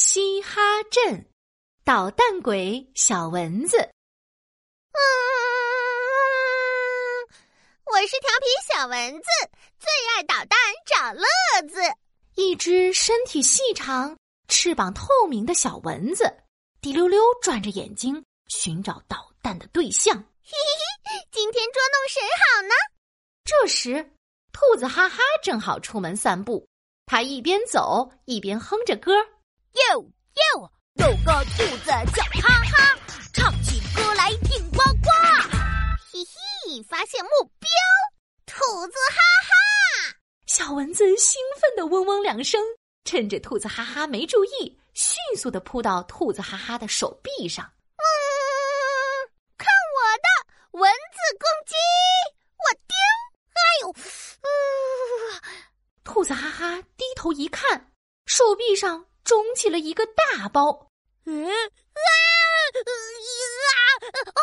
嘻哈镇，捣蛋鬼小蚊子。嗯，我是调皮小蚊子，最爱捣蛋找乐子。一只身体细长、翅膀透明的小蚊子，滴溜溜转着眼睛寻找捣蛋的对象。嘿嘿嘿，今天捉弄谁好呢？这时，兔子哈哈正好出门散步，他一边走一边哼着歌。哟哟，有个兔子叫哈哈，唱起歌来顶呱呱。嘿嘿，发现目标，兔子哈哈。小蚊子兴奋的嗡嗡两声，趁着兔子哈哈没注意，迅速的扑到兔子哈哈的手臂上。嗯，看我的蚊子攻击！我叮！哎呦，嗯，兔子哈哈低头一看，手臂上。肿起了一个大包，嗯啊啊，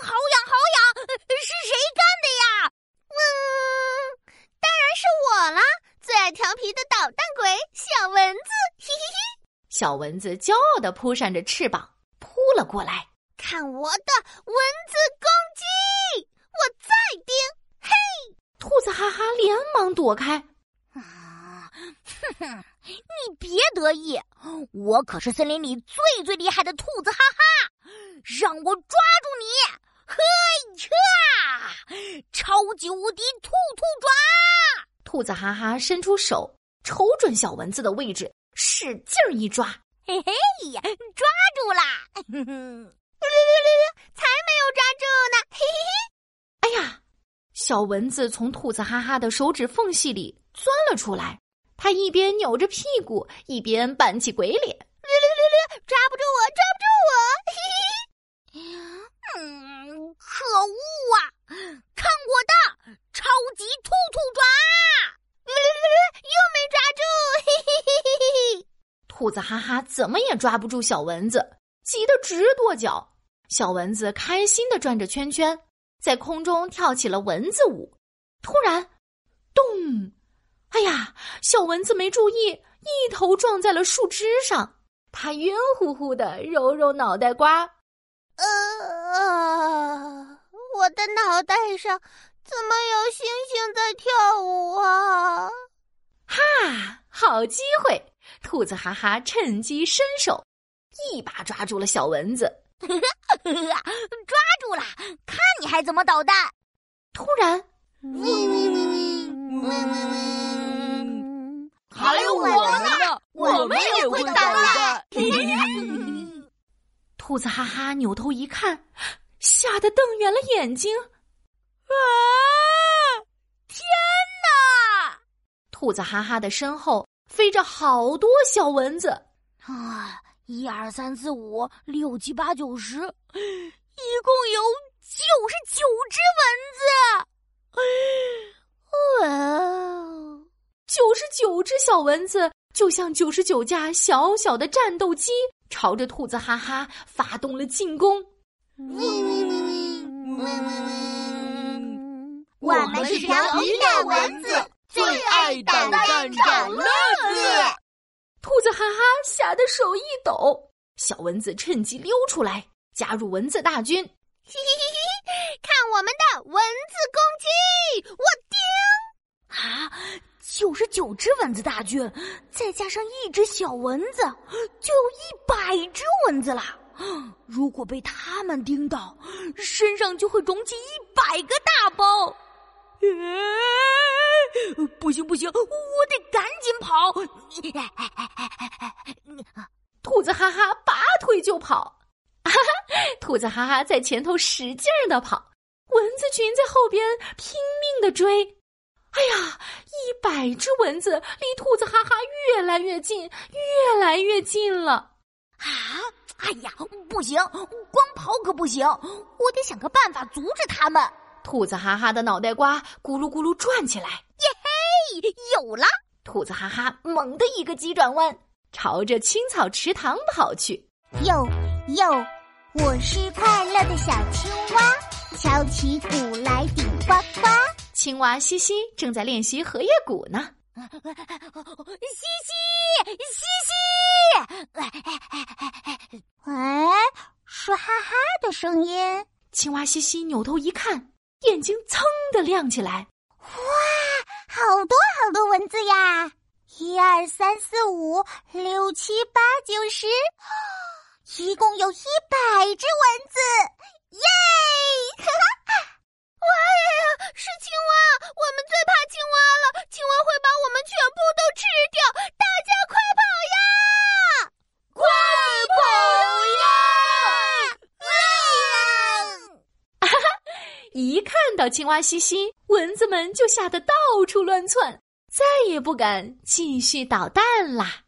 好痒好痒，是谁干的呀？嗯，当然是我啦，最爱调皮的捣蛋鬼小蚊子，嘿嘿嘿！小蚊子骄傲的扑扇着翅膀扑了过来，看我的蚊子攻击！我再叮，嘿！兔子哈哈连忙躲开。哼哼，你别得意，我可是森林里最最厉害的兔子，哈哈！让我抓住你，嘿呀！超级无敌兔兔爪！兔子哈哈伸出手，瞅准小蚊子的位置，使劲一抓，嘿嘿呀，抓住啦！哼哼，才没有抓住呢，嘿嘿嘿！哎呀，小蚊子从兔子哈哈的手指缝隙里钻了出来。他一边扭着屁股，一边扮起鬼脸，略略略略，抓不住我，抓不住我！嘿嘿，嗯，可恶啊！看我的超级兔兔爪！又没抓住！嘿嘿嘿嘿嘿嘿！兔子哈哈怎么也抓不住小蚊子，急得直跺脚。小蚊子开心的转着圈圈，在空中跳起了蚊子舞。突然，咚！哎呀，小蚊子没注意，一头撞在了树枝上。它晕乎乎的，揉揉脑袋瓜。呃，我的脑袋上怎么有星星在跳舞啊？哈，好机会！兔子哈哈趁机伸手，一把抓住了小蚊子。抓住了，看你还怎么捣蛋！突然，还有我们呢，我们也会捣蛋。兔子哈哈扭头一看，吓得瞪圆了眼睛。啊！天哪！兔子哈哈的身后飞着好多小蚊子。啊！一二三四五六七八九十，一共有九十九只蚊子。十九只小蚊子就像九十九架小小的战斗机，朝着兔子哈哈发动了进攻。我们是调皮的蚊子，最爱捣蛋找乐子。兔子哈哈吓得手一抖，小蚊子趁机溜出来，加入蚊子大军。嘿嘿嘿嘿，看我们的蚊子攻击！我叮！啊！九十九只蚊子大军，再加上一只小蚊子，就有一百只蚊子了。如果被他们叮到，身上就会肿起一百个大包。不行不行，我得赶紧跑！兔子哈哈拔腿就跑，哈哈！兔子哈哈在前头使劲的跑，蚊子群在后边拼命的追。哎呀，一百只蚊子离兔子哈哈越来越近，越来越近了！啊，哎呀，不行，光跑可不行，我得想个办法阻止他们。兔子哈哈的脑袋瓜咕噜咕噜转起来，耶嘿，有了！兔子哈哈猛地一个急转弯，朝着青草池塘跑去。哟哟，我是快乐的小青蛙，敲起鼓来顶呱呱。青蛙西西正在练习荷叶鼓呢。西西，西西，哎，是哈哈的声音。青蛙西西扭头一看，眼睛噌的亮起来。哇，好多好多蚊子呀！一二三四五六七八九十，一共有一百只蚊子，耶！哈哈，哇呀，是青蛙！我们最怕青蛙了，青蛙会把我们全部都吃掉，大家快跑呀！快跑呀！哈哈，一看到青蛙嘻嘻，蚊子们就吓得到处乱窜。再也不敢继续捣蛋啦。